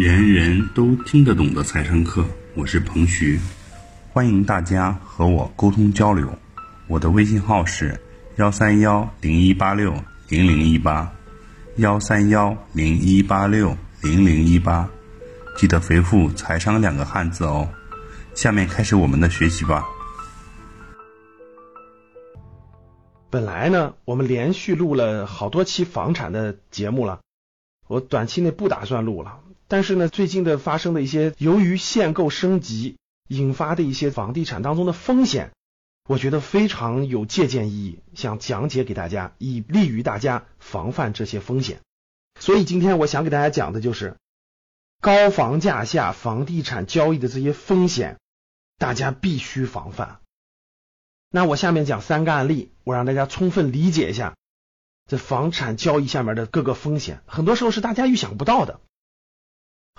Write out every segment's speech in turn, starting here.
人人都听得懂的财商课，我是彭徐，欢迎大家和我沟通交流。我的微信号是幺三幺零一八六零零一八，幺三幺零一八六零零一八，记得回复“财商”两个汉字哦。下面开始我们的学习吧。本来呢，我们连续录了好多期房产的节目了，我短期内不打算录了。但是呢，最近的发生的一些由于限购升级引发的一些房地产当中的风险，我觉得非常有借鉴意义，想讲解给大家，以利于大家防范这些风险。所以今天我想给大家讲的就是高房价下房地产交易的这些风险，大家必须防范。那我下面讲三个案例，我让大家充分理解一下这房产交易下面的各个风险，很多时候是大家预想不到的。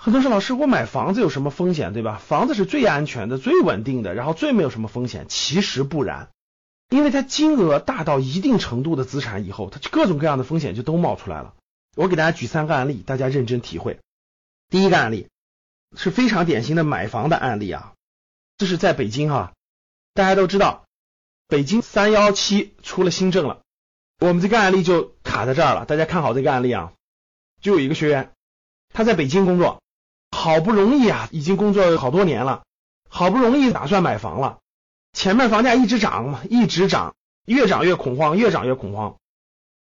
很多人说，老师，我买房子有什么风险，对吧？房子是最安全的、最稳定的，然后最没有什么风险。其实不然，因为它金额大到一定程度的资产以后，它各种各样的风险就都冒出来了。我给大家举三个案例，大家认真体会。第一个案例是非常典型的买房的案例啊，这是在北京哈，大家都知道，北京三幺七出了新政了，我们这个案例就卡在这儿了。大家看好这个案例啊，就有一个学员，他在北京工作。好不容易啊，已经工作好多年了，好不容易打算买房了。前面房价一直涨嘛，一直涨，越涨越恐慌，越涨越恐慌。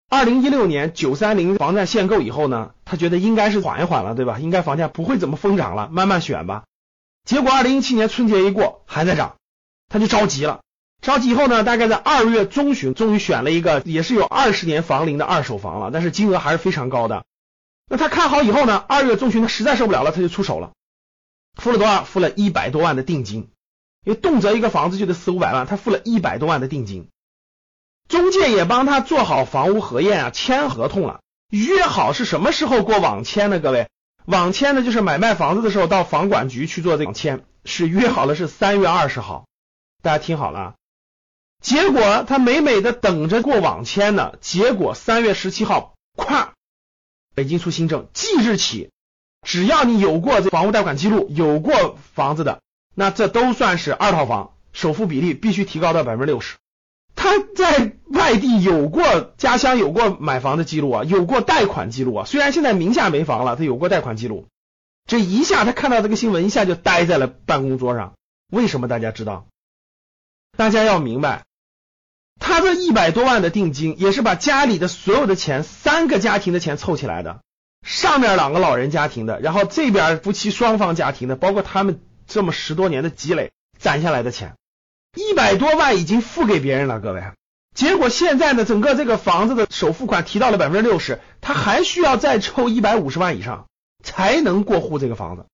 二零一六年九三零房价限购以后呢，他觉得应该是缓一缓了，对吧？应该房价不会怎么疯涨了，慢慢选吧。结果二零一七年春节一过还在涨，他就着急了。着急以后呢，大概在二月中旬，终于选了一个也是有二十年房龄的二手房了，但是金额还是非常高的。那他看好以后呢？二月中旬他实在受不了了，他就出手了，付了多少？付了一百多万的定金，因为动辄一个房子就得四五百万，他付了一百多万的定金。中介也帮他做好房屋核验啊，签合同了，约好是什么时候过网签呢？各位，网签呢就是买卖房子的时候到房管局去做这网签，是约好了是三月二十号，大家听好了。结果他美美的等着过网签呢，结果三月十七号，咵。北京出新政，即日起，只要你有过这房屋贷款记录，有过房子的，那这都算是二套房，首付比例必须提高到百分之六十。他在外地有过家乡有过买房的记录啊，有过贷款记录啊，虽然现在名下没房了，他有过贷款记录。这一下他看到这个新闻，一下就呆在了办公桌上。为什么？大家知道？大家要明白。他这一百多万的定金，也是把家里的所有的钱，三个家庭的钱凑起来的，上面两个老人家庭的，然后这边夫妻双方家庭的，包括他们这么十多年的积累攒下来的钱，一百多万已经付给别人了，各位。结果现在呢，整个这个房子的首付款提到了百分之六十，他还需要再凑一百五十万以上才能过户这个房子。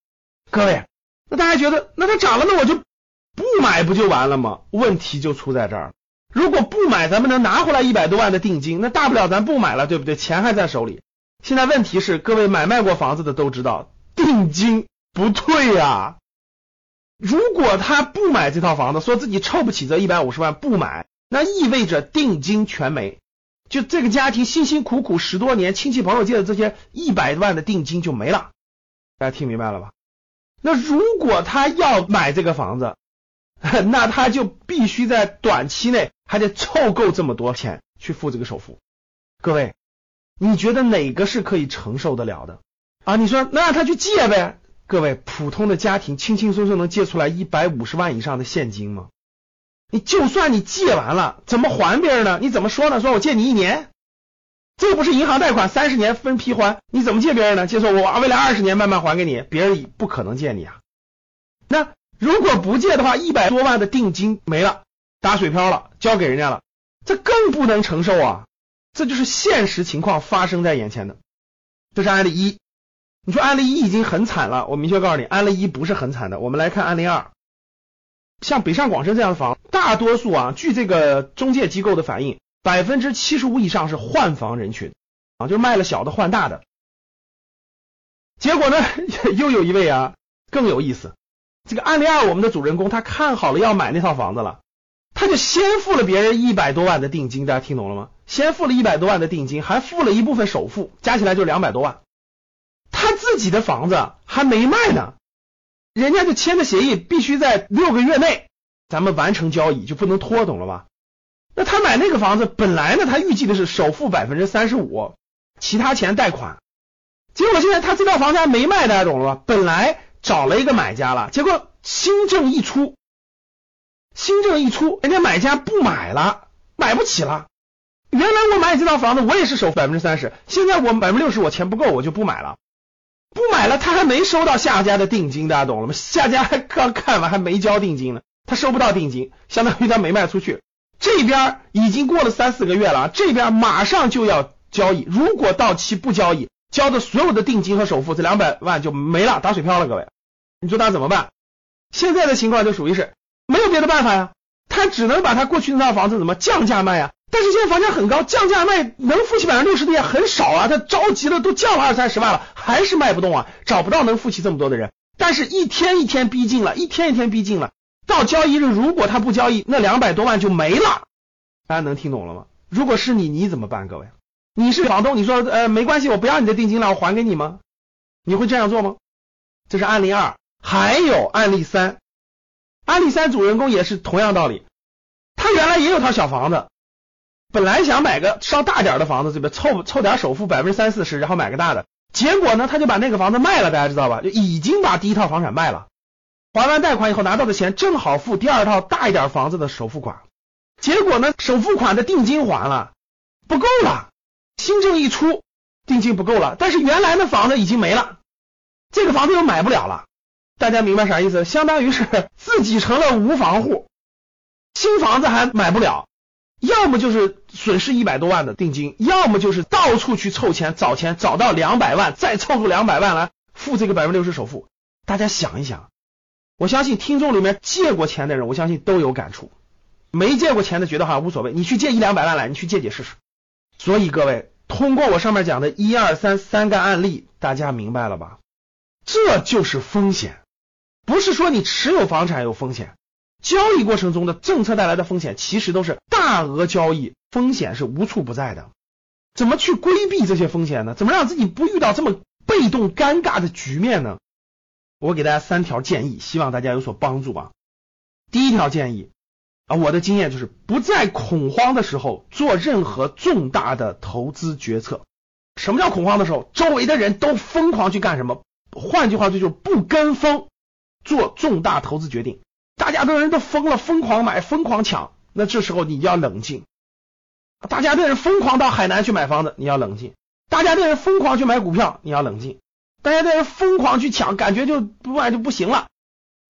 各位，那大家觉得，那它涨了，那我就不买不就完了吗？问题就出在这儿。如果不买，咱们能拿回来一百多万的定金，那大不了咱不买了，对不对？钱还在手里。现在问题是，各位买卖过房子的都知道，定金不退呀。如果他不买这套房子，说自己凑不起这一百五十万不买，那意味着定金全没，就这个家庭辛辛苦苦十多年，亲戚朋友借的这些一百万的定金就没了。大家听明白了吧？那如果他要买这个房子，那他就必须在短期内还得凑够这么多钱去付这个首付。各位，你觉得哪个是可以承受得了的啊？你说那让他去借呗？各位，普通的家庭轻轻松松能借出来一百五十万以上的现金吗？你就算你借完了，怎么还别人呢？你怎么说呢？说我借你一年，这不是银行贷款三十年分批还？你怎么借别人呢？就说我未来二十年慢慢还给你，别人不可能借你啊。那。如果不借的话，一百多万的定金没了，打水漂了，交给人家了，这更不能承受啊！这就是现实情况发生在眼前的。这是案例一，你说案例一已经很惨了，我明确告诉你，案例一不是很惨的。我们来看案例二，像北上广深这样的房，大多数啊，据这个中介机构的反映，百分之七十五以上是换房人群啊，就卖了小的换大的。结果呢，又有一位啊，更有意思。这个案例二，我们的主人公他看好了要买那套房子了，他就先付了别人一百多万的定金，大家听懂了吗？先付了一百多万的定金，还付了一部分首付，加起来就两百多万。他自己的房子还没卖呢，人家就签的协议必须在六个月内咱们完成交易，就不能拖，懂了吧？那他买那个房子，本来呢他预计的是首付百分之三十五，其他钱贷款，结果现在他这套房子还没卖，大家懂了吧？本来找了一个买家了，结果新政一出，新政一出，人家买家不买了，买不起了。原来我买你这套房子，我也是首付百分之三十，现在我百分之六十我钱不够，我就不买了。不买了，他还没收到下家的定金，大家懂了吗？下家还刚看完，还没交定金呢，他收不到定金，相当于他没卖出去。这边已经过了三四个月了，这边马上就要交易，如果到期不交易，交的所有的定金和首付这两百万就没了，打水漂了。各位，你说他怎么办？现在的情况就属于是没有别的办法呀，他只能把他过去那套房子怎么降价卖呀？但是现在房价很高，降价卖能付起百分之六十的也很少啊。他着急了，都降了二三十万了，还是卖不动啊，找不到能付起这么多的人。但是一天一天逼近了，一天一天逼近了，到交易日如果他不交易，那两百多万就没了。大家能听懂了吗？如果是你，你怎么办？各位，你是房东，你说呃没关系，我不要你的定金了，我还给你吗？你会这样做吗？这是案例二，还有案例三，案例三主人公也是同样道理，他原来也有套小房子。本来想买个稍大点的房子，对吧凑凑点首付百分之三四十，然后买个大的。结果呢，他就把那个房子卖了，大家知道吧？就已经把第一套房产卖了，还完贷款以后拿到的钱正好付第二套大一点房子的首付款。结果呢，首付款的定金还了，不够了。新政一出，定金不够了，但是原来的房子已经没了，这个房子又买不了了。大家明白啥意思？相当于是 自己成了无房户，新房子还买不了。要么就是损失一百多万的定金，要么就是到处去凑钱找钱，找到两百万，再凑出两百万来付这个百分之六十首付。大家想一想，我相信听众里面借过钱的人，我相信都有感触。没借过钱的觉得好像无所谓，你去借一两百万来，你去借借试试。所以各位，通过我上面讲的一二三三个案例，大家明白了吧？这就是风险，不是说你持有房产有风险。交易过程中的政策带来的风险，其实都是大额交易风险是无处不在的。怎么去规避这些风险呢？怎么让自己不遇到这么被动尴尬的局面呢？我给大家三条建议，希望大家有所帮助啊。第一条建议啊，我的经验就是不在恐慌的时候做任何重大的投资决策。什么叫恐慌的时候？周围的人都疯狂去干什么？换句话说，就是不跟风做重大投资决定。大家的人都疯了，疯狂买，疯狂抢。那这时候你要冷静。大家的人疯狂到海南去买房子，你要冷静。大家的人疯狂去买股票，你要冷静。大家的人疯狂去抢，感觉就不买就不行了。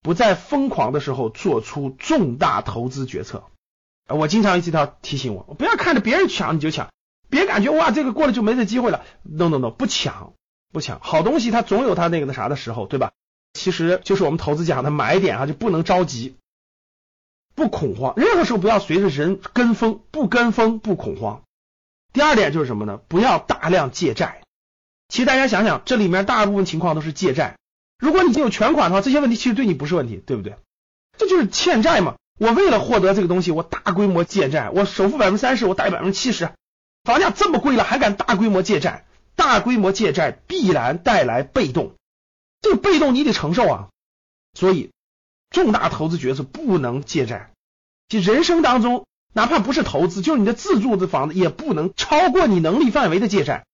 不在疯狂的时候做出重大投资决策。我经常一直要提醒我，不要看着别人抢你就抢，别感觉哇这个过了就没这机会了。No No No，不抢不抢，好东西它总有它那个那啥的时候，对吧？其实就是我们投资讲的买点啊，就不能着急，不恐慌，任何时候不要随着人跟风，不跟风不恐慌。第二点就是什么呢？不要大量借债。其实大家想想，这里面大部分情况都是借债。如果你已经有全款的话，这些问题其实对你不是问题，对不对？这就是欠债嘛。我为了获得这个东西，我大规模借债，我首付百分之三十，我贷百分之七十，房价这么贵了还敢大规模借债？大规模借债必然带来被动。这个被动你得承受啊，所以重大投资决策不能借债。就人生当中，哪怕不是投资，就是你的自住的房子，也不能超过你能力范围的借债。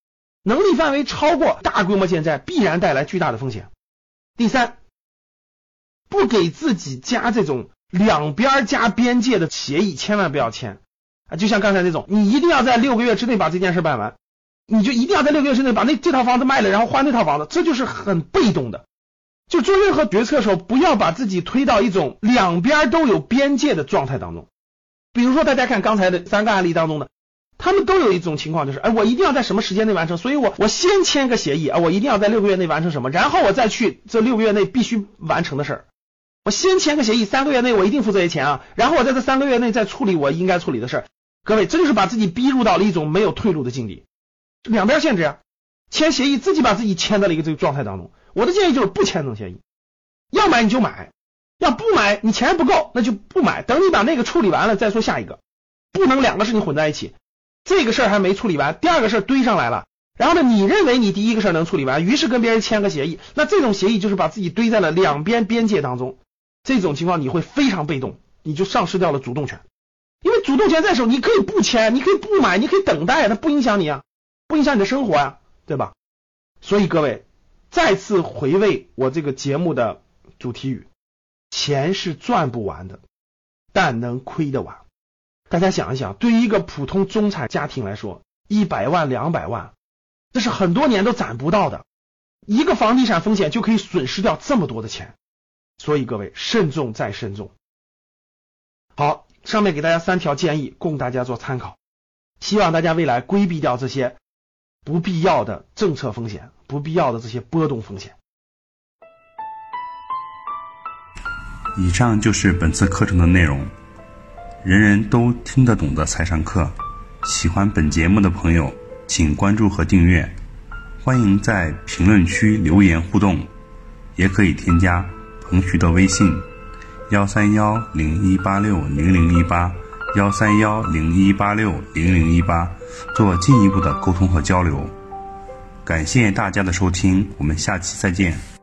能力范围超过大规模借债，必然带来巨大的风险。第三，不给自己加这种两边加边界的协议，千万不要签啊！就像刚才那种，你一定要在六个月之内把这件事办完。你就一定要在六个月之内把那这套房子卖了，然后换那套房子，这就是很被动的。就做任何决策的时候，不要把自己推到一种两边都有边界的状态当中。比如说，大家看刚才的三个案例当中的，他们都有一种情况，就是哎，我一定要在什么时间内完成，所以我我先签个协议啊，我一定要在六个月内完成什么，然后我再去这六个月内必须完成的事儿。我先签个协议，三个月内我一定付这些钱啊，然后我在这三个月内再处理我应该处理的事儿。各位，这就是把自己逼入到了一种没有退路的境地。两边限制呀，签协议自己把自己签到了一个这个状态当中。我的建议就是不签这种协议，要买你就买，要不买你钱不够那就不买。等你把那个处理完了再说下一个，不能两个事情混在一起。这个事儿还没处理完，第二个事儿堆上来了，然后呢，你认为你第一个事儿能处理完，于是跟别人签个协议，那这种协议就是把自己堆在了两边边界当中，这种情况你会非常被动，你就丧失掉了主动权。因为主动权在手，你可以不签，你可以不买，你可以等待，它不影响你啊，不影响你的生活呀，对吧？所以各位再次回味我这个节目的主题语：钱是赚不完的，但能亏得完。大家想一想，对于一个普通中产家庭来说，一百万、两百万。这是很多年都攒不到的，一个房地产风险就可以损失掉这么多的钱，所以各位慎重再慎重。好，上面给大家三条建议，供大家做参考，希望大家未来规避掉这些不必要的政策风险、不必要的这些波动风险。以上就是本次课程的内容，人人都听得懂的财商课，喜欢本节目的朋友。请关注和订阅，欢迎在评论区留言互动，也可以添加彭徐的微信幺三幺零一八六零零一八幺三幺零一八六零零一八做进一步的沟通和交流。感谢大家的收听，我们下期再见。